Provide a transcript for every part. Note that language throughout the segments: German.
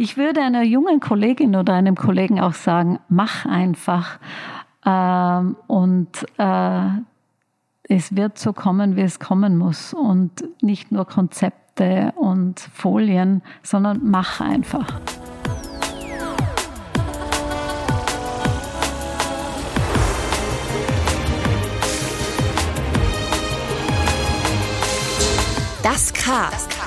Ich würde einer jungen Kollegin oder einem Kollegen auch sagen, mach einfach. Ähm, und äh, es wird so kommen, wie es kommen muss. Und nicht nur Konzepte und Folien, sondern mach einfach. Das K.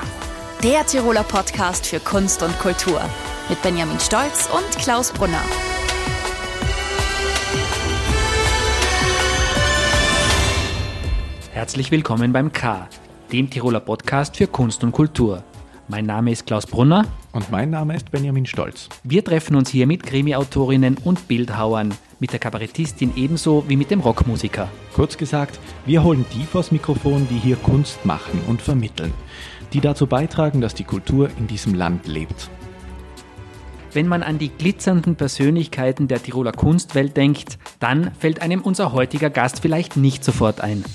Der Tiroler Podcast für Kunst und Kultur. Mit Benjamin Stolz und Klaus Brunner. Herzlich willkommen beim K, dem Tiroler Podcast für Kunst und Kultur. Mein Name ist Klaus Brunner. Und mein Name ist Benjamin Stolz. Wir treffen uns hier mit Krimi-Autorinnen und Bildhauern, mit der Kabarettistin ebenso wie mit dem Rockmusiker. Kurz gesagt, wir holen die vors Mikrofon, die hier Kunst machen und vermitteln, die dazu beitragen, dass die Kultur in diesem Land lebt. Wenn man an die glitzernden Persönlichkeiten der Tiroler Kunstwelt denkt, dann fällt einem unser heutiger Gast vielleicht nicht sofort ein.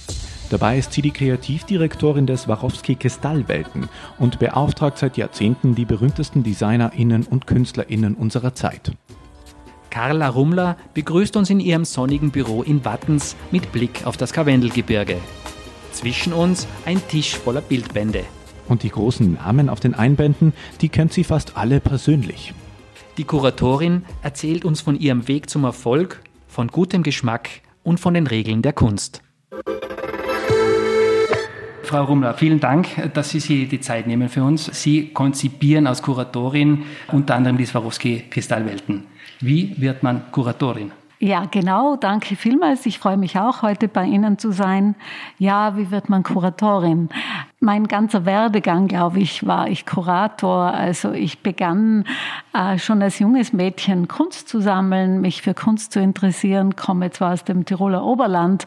Dabei ist sie die Kreativdirektorin des Swarovski Kristallwelten und beauftragt seit Jahrzehnten die berühmtesten DesignerInnen und KünstlerInnen unserer Zeit. Carla Rummler begrüßt uns in ihrem sonnigen Büro in Wattens mit Blick auf das Karwendelgebirge. Zwischen uns ein Tisch voller Bildbände. Und die großen Namen auf den Einbänden, die kennt sie fast alle persönlich. Die Kuratorin erzählt uns von ihrem Weg zum Erfolg, von gutem Geschmack und von den Regeln der Kunst. Frau Rummler, vielen Dank, dass Sie sich die Zeit nehmen für uns. Sie konzipieren als Kuratorin unter anderem die Swarovski-Kristallwelten. Wie wird man Kuratorin? Ja, genau. Danke vielmals. Ich freue mich auch, heute bei Ihnen zu sein. Ja, wie wird man Kuratorin? Mein ganzer Werdegang, glaube ich, war ich Kurator. Also ich begann äh, schon als junges Mädchen Kunst zu sammeln, mich für Kunst zu interessieren, komme zwar aus dem Tiroler Oberland,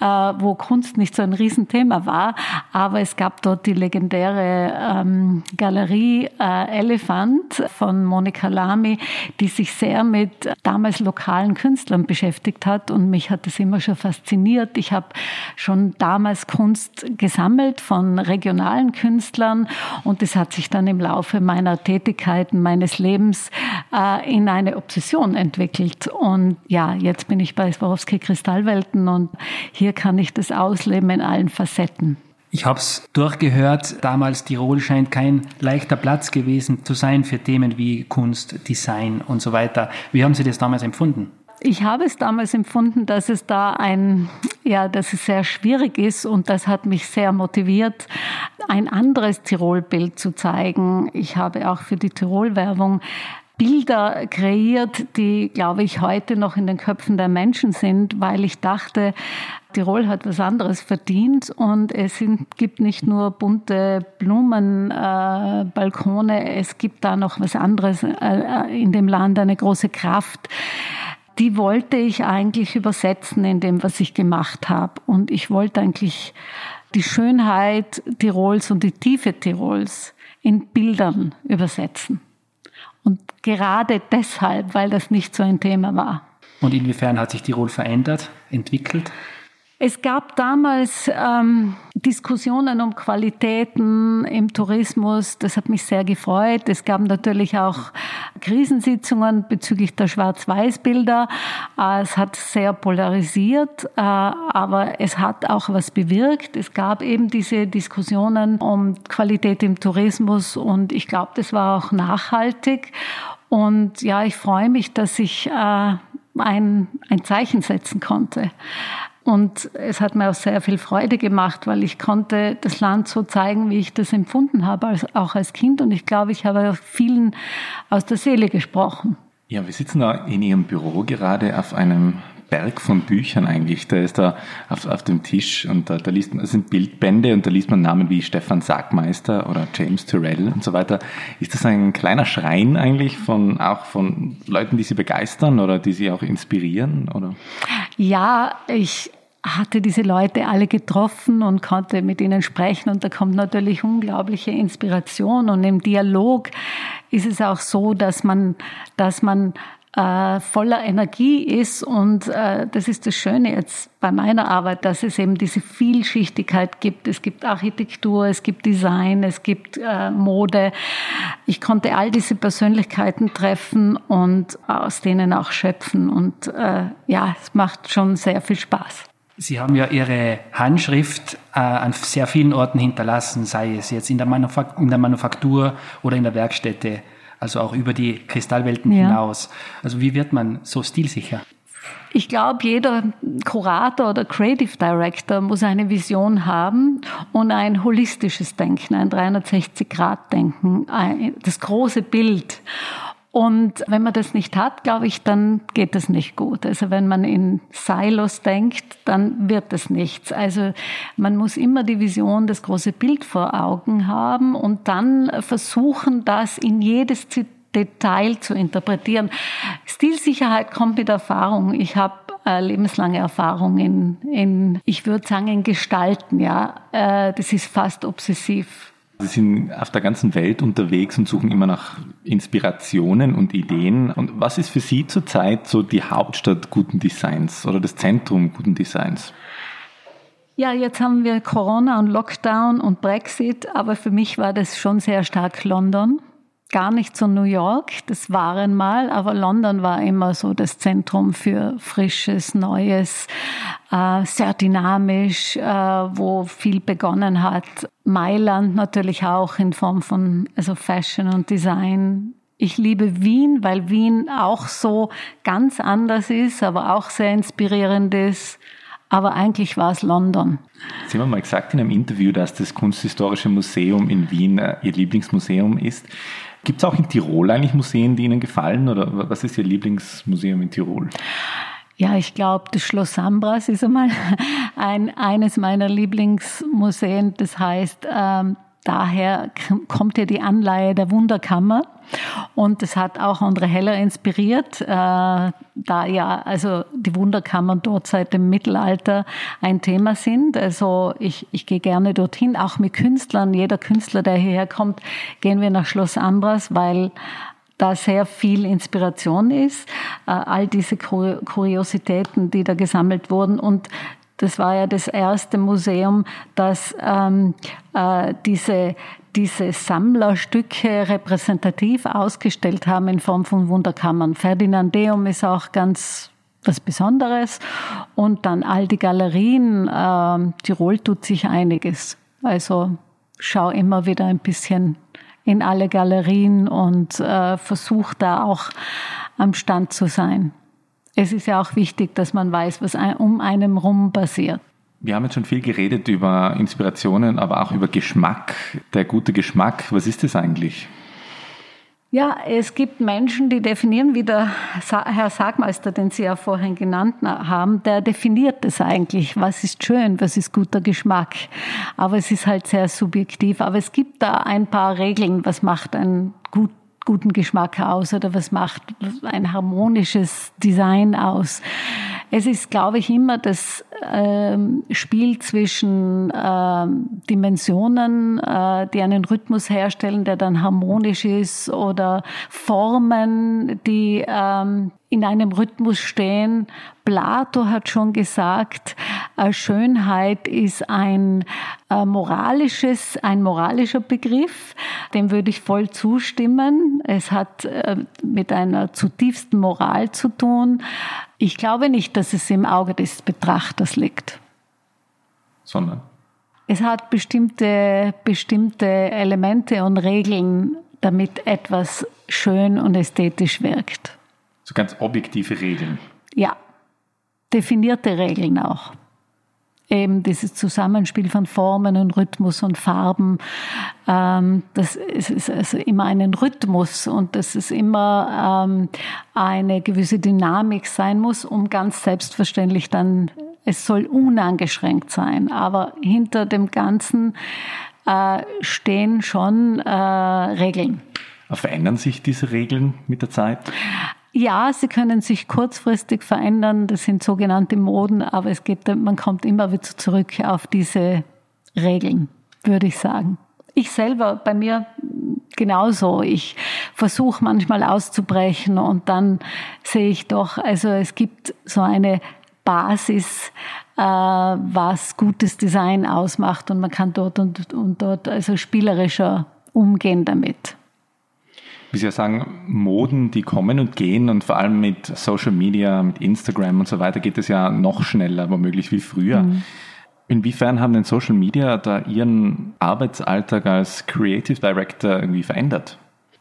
äh, wo Kunst nicht so ein Riesenthema war, aber es gab dort die legendäre ähm, Galerie äh, Elephant von Monika Lamy, die sich sehr mit damals lokalen Künstlern beschäftigt hat und mich hat das immer schon fasziniert. Ich habe schon damals Kunst gesammelt von regionalen Künstlern und es hat sich dann im Laufe meiner Tätigkeiten, meines Lebens äh, in eine Obsession entwickelt. Und ja, jetzt bin ich bei Swarovski Kristallwelten und hier kann ich das ausleben in allen Facetten. Ich habe es durchgehört, damals Tirol scheint kein leichter Platz gewesen zu sein für Themen wie Kunst, Design und so weiter. Wie haben Sie das damals empfunden? Ich habe es damals empfunden, dass es da ein, ja, dass es sehr schwierig ist und das hat mich sehr motiviert, ein anderes Tirol-Bild zu zeigen. Ich habe auch für die Tirol-Werbung Bilder kreiert, die, glaube ich, heute noch in den Köpfen der Menschen sind, weil ich dachte, Tirol hat was anderes verdient und es sind, gibt nicht nur bunte Blumen, äh, es gibt da noch was anderes äh, in dem Land, eine große Kraft die wollte ich eigentlich übersetzen in dem, was ich gemacht habe. Und ich wollte eigentlich die Schönheit Tirols und die Tiefe Tirols in Bildern übersetzen. Und gerade deshalb, weil das nicht so ein Thema war. Und inwiefern hat sich Tirol verändert, entwickelt? Es gab damals ähm, Diskussionen um Qualitäten im Tourismus. Das hat mich sehr gefreut. Es gab natürlich auch Krisensitzungen bezüglich der Schwarz-Weiß-Bilder. Äh, es hat sehr polarisiert, äh, aber es hat auch was bewirkt. Es gab eben diese Diskussionen um Qualität im Tourismus und ich glaube, das war auch nachhaltig. Und ja, ich freue mich, dass ich äh, ein, ein Zeichen setzen konnte. Und es hat mir auch sehr viel Freude gemacht, weil ich konnte das Land so zeigen, wie ich das empfunden habe, als, auch als Kind. Und ich glaube, ich habe vielen aus der Seele gesprochen. Ja, wir sitzen da in Ihrem Büro gerade auf einem Berg von Büchern eigentlich. Da ist da auf, auf dem Tisch und da, da liest man, das sind Bildbände und da liest man Namen wie Stefan Sagmeister oder James Tyrrell und so weiter. Ist das ein kleiner Schrein eigentlich von, auch von Leuten, die Sie begeistern oder die Sie auch inspirieren, oder? Ja, ich, hatte diese Leute alle getroffen und konnte mit ihnen sprechen und da kommt natürlich unglaubliche Inspiration und im Dialog ist es auch so, dass man, dass man äh, voller Energie ist. Und äh, das ist das Schöne jetzt bei meiner Arbeit, dass es eben diese Vielschichtigkeit gibt. Es gibt Architektur, es gibt Design, es gibt äh, Mode. Ich konnte all diese Persönlichkeiten treffen und aus denen auch schöpfen. Und äh, ja, es macht schon sehr viel Spaß. Sie haben ja Ihre Handschrift äh, an sehr vielen Orten hinterlassen, sei es jetzt in der, in der Manufaktur oder in der Werkstätte also auch über die Kristallwelten ja. hinaus. Also wie wird man so stilsicher? Ich glaube, jeder Kurator oder Creative Director muss eine Vision haben und ein holistisches Denken, ein 360-Grad-Denken, das große Bild. Und wenn man das nicht hat, glaube ich, dann geht das nicht gut. Also wenn man in Silos denkt, dann wird das nichts. Also man muss immer die Vision, das große Bild vor Augen haben und dann versuchen, das in jedes Detail zu interpretieren. Stilsicherheit kommt mit Erfahrung. Ich habe äh, lebenslange Erfahrung in, in ich würde sagen, in Gestalten. Ja, äh, das ist fast obsessiv. Sie sind auf der ganzen Welt unterwegs und suchen immer nach Inspirationen und Ideen. Und was ist für Sie zurzeit so die Hauptstadt guten Designs oder das Zentrum guten Designs? Ja, jetzt haben wir Corona und Lockdown und Brexit, aber für mich war das schon sehr stark London gar nicht so New York, das waren mal, aber London war immer so das Zentrum für frisches, Neues, äh, sehr dynamisch, äh, wo viel begonnen hat. Mailand natürlich auch in Form von also Fashion und Design. Ich liebe Wien, weil Wien auch so ganz anders ist, aber auch sehr inspirierend ist. Aber eigentlich war es London. Sie haben mal gesagt in einem Interview, dass das Kunsthistorische Museum in Wien äh, Ihr Lieblingsmuseum ist. Gibt es auch in Tirol eigentlich Museen, die Ihnen gefallen oder was ist Ihr Lieblingsmuseum in Tirol? Ja, ich glaube, das Schloss Sambras ist einmal ein, eines meiner Lieblingsmuseen. Das heißt, ähm, daher kommt ja die Anleihe der Wunderkammer. Und das hat auch André Heller inspiriert, äh, da ja also die Wunderkammern dort seit dem Mittelalter ein Thema sind. Also ich, ich gehe gerne dorthin, auch mit Künstlern. Jeder Künstler, der hierher kommt, gehen wir nach Schloss Ambras, weil da sehr viel Inspiration ist, äh, all diese Kuriositäten, die da gesammelt wurden und das war ja das erste Museum, das ähm, äh, diese diese Sammlerstücke repräsentativ ausgestellt haben in Form von Wunderkammern. Ferdinandeum ist auch ganz was Besonderes. Und dann all die Galerien. Äh, Tirol tut sich einiges. Also schau immer wieder ein bisschen in alle Galerien und äh, versuch da auch am Stand zu sein. Es ist ja auch wichtig, dass man weiß, was um einem rum passiert. Wir haben jetzt schon viel geredet über Inspirationen, aber auch über Geschmack. Der gute Geschmack, was ist das eigentlich? Ja, es gibt Menschen, die definieren, wie der Herr Sagmeister, den Sie ja vorhin genannt haben, der definiert das eigentlich. Was ist schön, was ist guter Geschmack? Aber es ist halt sehr subjektiv. Aber es gibt da ein paar Regeln, was macht ein gut, guten Geschmack aus oder was macht ein harmonisches Design aus. Es ist, glaube ich, immer das ähm, Spiel zwischen ähm, Dimensionen, äh, die einen Rhythmus herstellen, der dann harmonisch ist, oder Formen, die ähm, in einem Rhythmus stehen. Plato hat schon gesagt, Schönheit ist ein äh, moralisches, ein moralischer Begriff. Dem würde ich voll zustimmen. Es hat äh, mit einer zutiefsten Moral zu tun. Ich glaube nicht, dass es im Auge des Betrachters liegt. Sondern? Es hat bestimmte, bestimmte Elemente und Regeln, damit etwas schön und ästhetisch wirkt. So ganz objektive Regeln. Ja, definierte Regeln auch. Eben dieses Zusammenspiel von Formen und Rhythmus und Farben, ähm, das ist also immer einen Rhythmus und dass es immer ähm, eine gewisse Dynamik sein muss, um ganz selbstverständlich dann, es soll unangeschränkt sein, aber hinter dem Ganzen äh, stehen schon äh, Regeln. Verändern sich diese Regeln mit der Zeit? Ja, sie können sich kurzfristig verändern. Das sind sogenannte Moden, aber es geht, man kommt immer wieder zurück auf diese Regeln, würde ich sagen. ich selber bei mir genauso. Ich versuche manchmal auszubrechen und dann sehe ich doch, also es gibt so eine Basis, äh, was gutes Design ausmacht und man kann dort und, und dort also spielerischer umgehen damit. Wie Sie ja sagen, Moden, die kommen und gehen und vor allem mit Social Media, mit Instagram und so weiter geht es ja noch schneller, womöglich wie früher. Mhm. Inwiefern haben denn Social Media da Ihren Arbeitsalltag als Creative Director irgendwie verändert?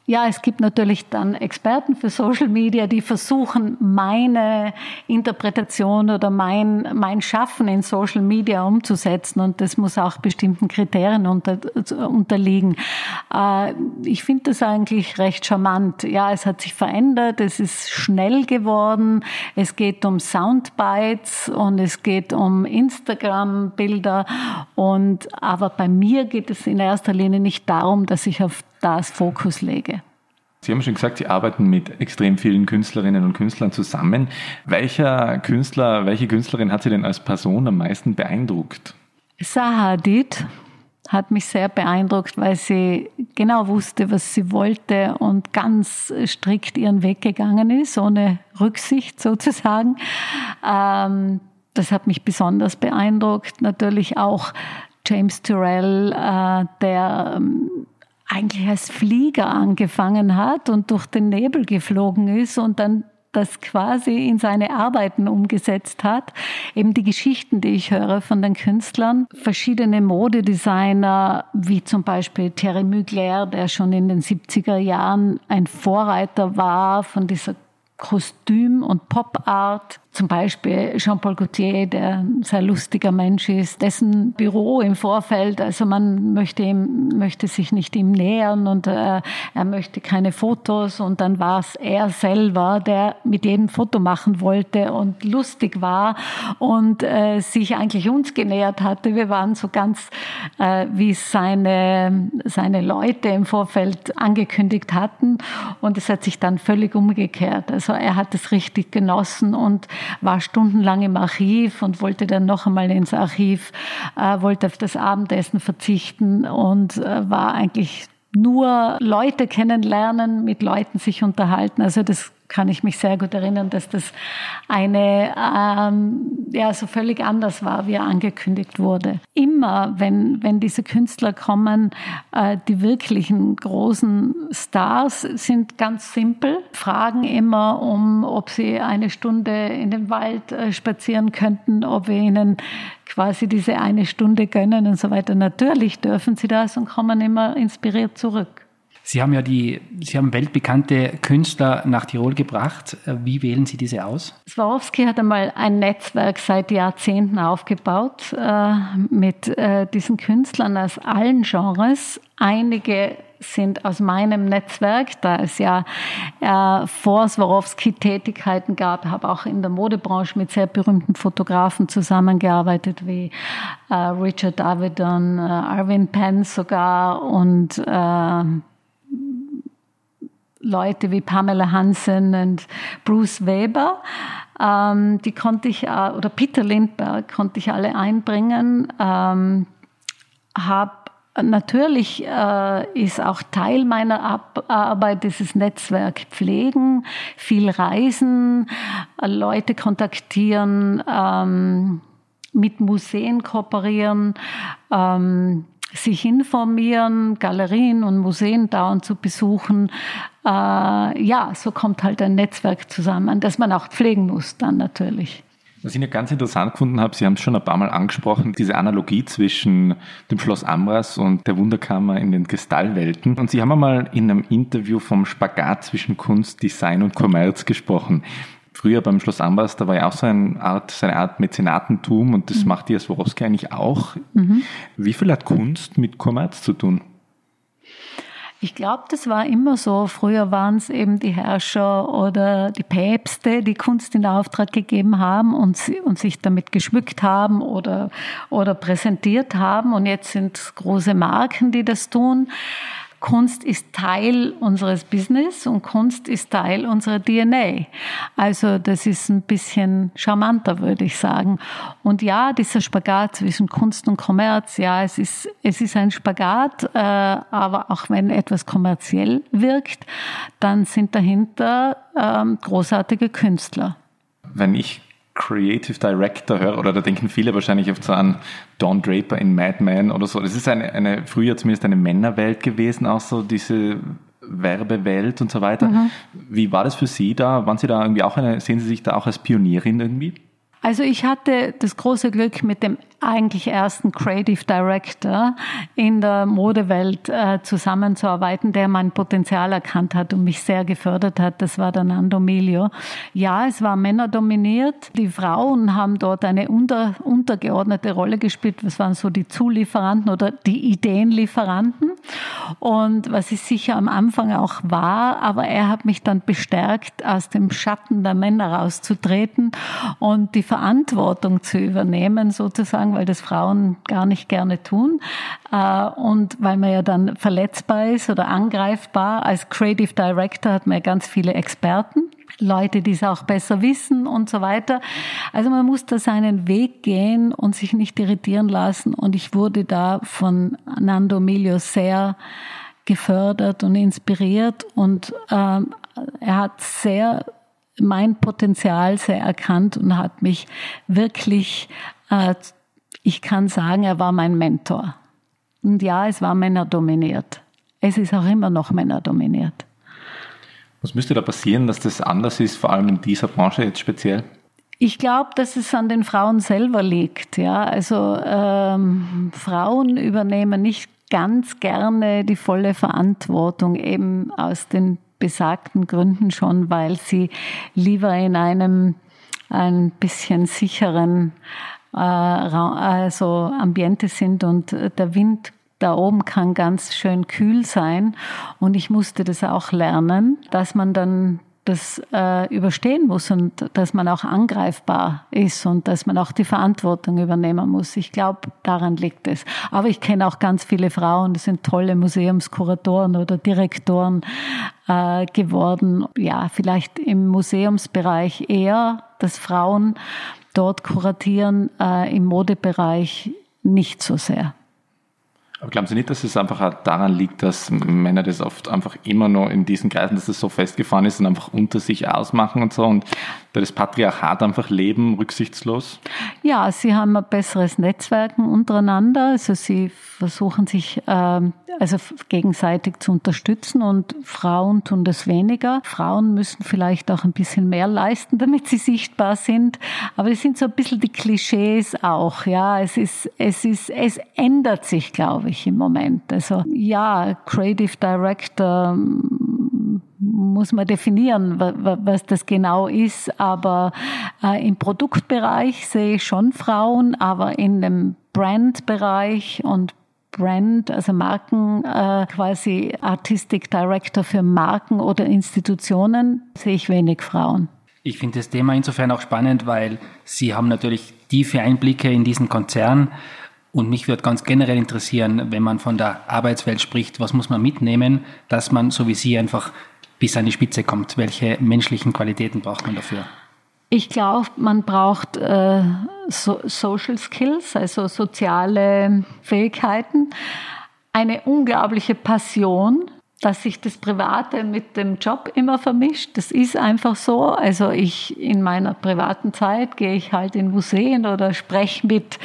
Ja, es gibt natürlich dann Experten für Social Media, die versuchen, meine Interpretation oder mein, mein Schaffen in Social Media umzusetzen. Und das muss auch bestimmten Kriterien unter, unterliegen. Äh, ich finde das eigentlich recht charmant. Ja, es hat sich verändert. Es ist schnell geworden. Es geht um Soundbites und es geht um Instagram-Bilder. Und, aber bei mir geht es in erster Linie nicht darum, dass ich auf das Fokus lege. Sie haben schon gesagt, Sie arbeiten mit extrem vielen Künstlerinnen und Künstlern zusammen. Welcher Künstler, welche Künstlerin hat Sie denn als Person am meisten beeindruckt? Saha Hadid hat mich sehr beeindruckt, weil sie genau wusste, was sie wollte und ganz strikt ihren Weg gegangen ist, ohne Rücksicht sozusagen. Ähm, das hat mich besonders beeindruckt. Natürlich auch James Turrell, äh, der ähm, eigentlich als Flieger angefangen hat und durch den Nebel geflogen ist und dann das quasi in seine Arbeiten umgesetzt hat. Eben die Geschichten, die ich höre von den Künstlern. Verschiedene Modedesigner, wie zum Beispiel Thierry Mugler, der schon in den 70er Jahren ein Vorreiter war von dieser Kostüm- und Pop-Art. Zum Beispiel Jean-Paul Gaultier, der ein sehr lustiger Mensch ist, dessen Büro im Vorfeld, also man möchte ihm, möchte sich nicht ihm nähern und äh, er möchte keine Fotos und dann war es er selber, der mit jedem Foto machen wollte und lustig war und äh, sich eigentlich uns genähert hatte. Wir waren so ganz, äh, wie seine, seine Leute im Vorfeld angekündigt hatten und es hat sich dann völlig umgekehrt. Also er hat es richtig genossen und war stundenlang im Archiv und wollte dann noch einmal ins Archiv, äh, wollte auf das Abendessen verzichten und äh, war eigentlich nur Leute kennenlernen, mit Leuten sich unterhalten. Also das kann ich mich sehr gut erinnern, dass das eine ähm, ja so völlig anders war, wie er angekündigt wurde. Immer, wenn wenn diese Künstler kommen, äh, die wirklichen großen Stars sind ganz simpel, fragen immer um, ob sie eine Stunde in den Wald äh, spazieren könnten, ob wir ihnen quasi diese eine Stunde gönnen und so weiter. Natürlich dürfen sie das und kommen immer inspiriert zurück. Sie haben ja die, Sie haben weltbekannte Künstler nach Tirol gebracht. Wie wählen Sie diese aus? Swarovski hat einmal ein Netzwerk seit Jahrzehnten aufgebaut äh, mit äh, diesen Künstlern aus allen Genres. Einige sind aus meinem Netzwerk, da es ja äh, vor Swarovski Tätigkeiten gab, habe auch in der Modebranche mit sehr berühmten Fotografen zusammengearbeitet, wie äh, Richard Davidon, äh, Arvin Penn sogar und äh, Leute wie Pamela Hansen und Bruce Weber. Ähm, die konnte ich, äh, oder Peter Lindberg konnte ich alle einbringen. Ähm, hab, natürlich äh, ist auch Teil meiner Ab Arbeit dieses Netzwerk pflegen, viel reisen, äh, Leute kontaktieren, ähm, mit Museen kooperieren. Ähm, sich informieren, Galerien und Museen dauernd zu besuchen. Äh, ja, so kommt halt ein Netzwerk zusammen, das man auch pflegen muss dann natürlich. Was ich ja ganz interessant gefunden habe, Sie haben es schon ein paar Mal angesprochen, diese Analogie zwischen dem Schloss Amras und der Wunderkammer in den Kristallwelten. Und Sie haben einmal in einem Interview vom Spagat zwischen Kunst, Design und Kommerz gesprochen früher beim Schloss Ambas, da war ja auch so eine Art, so eine Art Mäzenatentum und das mhm. macht die Swarovski eigentlich auch. Mhm. Wie viel hat Kunst mit Kommerz zu tun? Ich glaube, das war immer so. Früher waren es eben die Herrscher oder die Päpste, die Kunst in Auftrag gegeben haben und, und sich damit geschmückt haben oder, oder präsentiert haben. Und jetzt sind es große Marken, die das tun. Kunst ist Teil unseres Business und Kunst ist Teil unserer DNA. Also das ist ein bisschen charmanter, würde ich sagen. Und ja, dieser Spagat zwischen Kunst und Kommerz, ja, es ist, es ist ein Spagat, äh, aber auch wenn etwas kommerziell wirkt, dann sind dahinter ähm, großartige Künstler. Wenn ich Creative Director höre, oder da denken viele wahrscheinlich oft so an Don Draper in Mad Men oder so. Das ist eine, eine früher zumindest eine Männerwelt gewesen, auch so diese Werbewelt und so weiter. Mhm. Wie war das für Sie da? Waren Sie da irgendwie auch eine, sehen Sie sich da auch als Pionierin irgendwie? Also ich hatte das große Glück, mit dem eigentlich ersten Creative Director in der Modewelt äh, zusammenzuarbeiten, der mein Potenzial erkannt hat und mich sehr gefördert hat. Das war der Nando Milio. Ja, es war männerdominiert. Die Frauen haben dort eine unter, untergeordnete Rolle gespielt. Das waren so die Zulieferanten oder die Ideenlieferanten. Und was ich sicher am Anfang auch war, aber er hat mich dann bestärkt, aus dem Schatten der Männer rauszutreten und die Verantwortung zu übernehmen, sozusagen, weil das Frauen gar nicht gerne tun. Äh, und weil man ja dann verletzbar ist oder angreifbar. Als Creative Director hat man ja ganz viele Experten. Leute, die es auch besser wissen und so weiter. Also man muss da seinen Weg gehen und sich nicht irritieren lassen. Und ich wurde da von Nando Milio sehr gefördert und inspiriert und ähm, er hat sehr mein Potenzial sehr erkannt und hat mich wirklich, äh, ich kann sagen, er war mein Mentor. Und ja, es war männerdominiert. Es ist auch immer noch männerdominiert. Was müsste da passieren, dass das anders ist, vor allem in dieser Branche jetzt speziell? Ich glaube, dass es an den Frauen selber liegt. Ja, also ähm, Frauen übernehmen nicht ganz gerne die volle Verantwortung eben aus den besagten Gründen schon, weil sie lieber in einem ein bisschen sicheren äh, also Ambiente sind und der Wind da oben kann ganz schön kühl sein. Und ich musste das auch lernen, dass man dann das äh, überstehen muss und dass man auch angreifbar ist und dass man auch die Verantwortung übernehmen muss. Ich glaube, daran liegt es. Aber ich kenne auch ganz viele Frauen, die sind tolle Museumskuratoren oder Direktoren äh, geworden. Ja, vielleicht im Museumsbereich eher, dass Frauen dort kuratieren, äh, im Modebereich nicht so sehr. Aber glauben Sie nicht, dass es einfach daran liegt, dass Männer das oft einfach immer noch in diesen Kreisen, dass das so festgefahren ist und einfach unter sich ausmachen und so und das Patriarchat einfach leben, rücksichtslos? Ja, sie haben ein besseres Netzwerken untereinander. Also sie versuchen sich ähm, also gegenseitig zu unterstützen und Frauen tun das weniger. Frauen müssen vielleicht auch ein bisschen mehr leisten, damit sie sichtbar sind. Aber es sind so ein bisschen die Klischees auch. Ja, es ist, es ist, es ändert sich, glaube ich, im Moment. Also ja, Creative Director muss man definieren, was das genau ist. Aber äh, im Produktbereich sehe ich schon Frauen, aber in dem Brandbereich und Brand, also Marken, äh, quasi Artistic Director für Marken oder Institutionen, sehe ich wenig Frauen. Ich finde das Thema insofern auch spannend, weil Sie haben natürlich tiefe Einblicke in diesen Konzern. Und mich würde ganz generell interessieren, wenn man von der Arbeitswelt spricht, was muss man mitnehmen, dass man, so wie Sie, einfach bis an die Spitze kommt? Welche menschlichen Qualitäten braucht man dafür? Ich glaube, man braucht äh, so Social Skills, also soziale Fähigkeiten, eine unglaubliche Passion, dass sich das Private mit dem Job immer vermischt. Das ist einfach so. Also ich in meiner privaten Zeit gehe ich halt in Museen oder spreche mit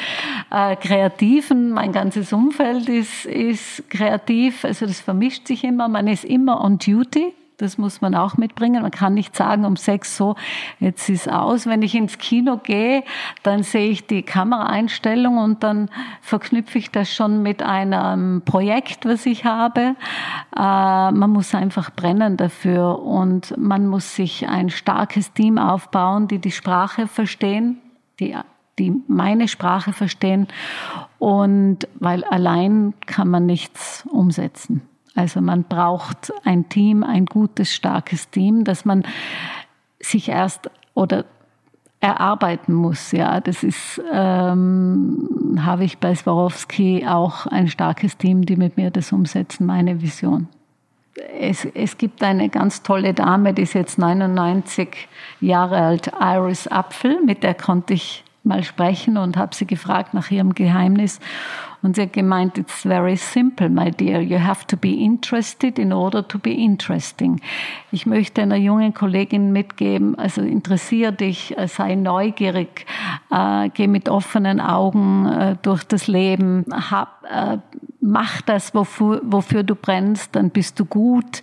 äh, Kreativen. Mein ganzes Umfeld ist, ist kreativ. Also das vermischt sich immer. Man ist immer on duty. Das muss man auch mitbringen. Man kann nicht sagen um sechs so, jetzt ist aus. Wenn ich ins Kino gehe, dann sehe ich die Kameraeinstellung und dann verknüpfe ich das schon mit einem Projekt, was ich habe. Äh, man muss einfach brennen dafür und man muss sich ein starkes Team aufbauen, die die Sprache verstehen, die die meine Sprache verstehen und weil allein kann man nichts umsetzen. Also man braucht ein Team, ein gutes, starkes Team, dass man sich erst oder erarbeiten muss. Ja, das ist, ähm, habe ich bei Swarovski auch ein starkes Team, die mit mir das umsetzen, meine Vision. Es, es gibt eine ganz tolle Dame, die ist jetzt 99 Jahre alt, Iris Apfel, mit der konnte ich mal sprechen und habe sie gefragt nach ihrem Geheimnis. Und sie hat gemeint, it's very simple, my dear. You have to be interested in order to be interesting. Ich möchte einer jungen Kollegin mitgeben, also interessier dich, äh, sei neugierig, äh, geh mit offenen Augen äh, durch das Leben, hab, äh, mach das, wofür, wofür du brennst, dann bist du gut,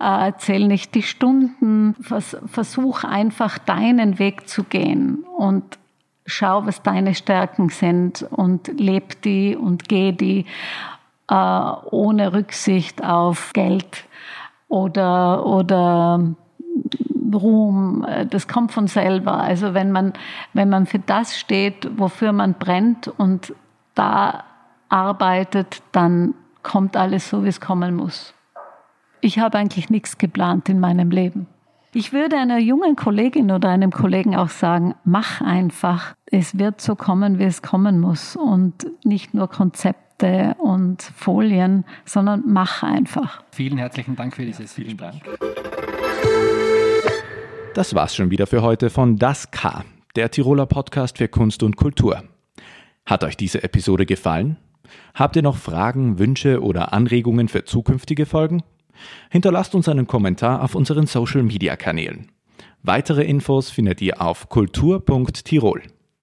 äh, zähl nicht die Stunden, vers versuch einfach deinen Weg zu gehen und schau, was deine Stärken sind und leb die und geh die äh, ohne Rücksicht auf Geld oder, oder Ruhm. Das kommt von selber. Also wenn man, wenn man für das steht, wofür man brennt und da arbeitet, dann kommt alles so, wie es kommen muss. Ich habe eigentlich nichts geplant in meinem Leben. Ich würde einer jungen Kollegin oder einem Kollegen auch sagen, mach einfach. Es wird so kommen, wie es kommen muss. Und nicht nur Konzepte und Folien, sondern mach einfach. Vielen herzlichen Dank für dieses Vielen Dank. Das war's schon wieder für heute von Das K, der Tiroler Podcast für Kunst und Kultur. Hat euch diese Episode gefallen? Habt ihr noch Fragen, Wünsche oder Anregungen für zukünftige Folgen? Hinterlasst uns einen Kommentar auf unseren Social-Media-Kanälen. Weitere Infos findet ihr auf kultur.tirol.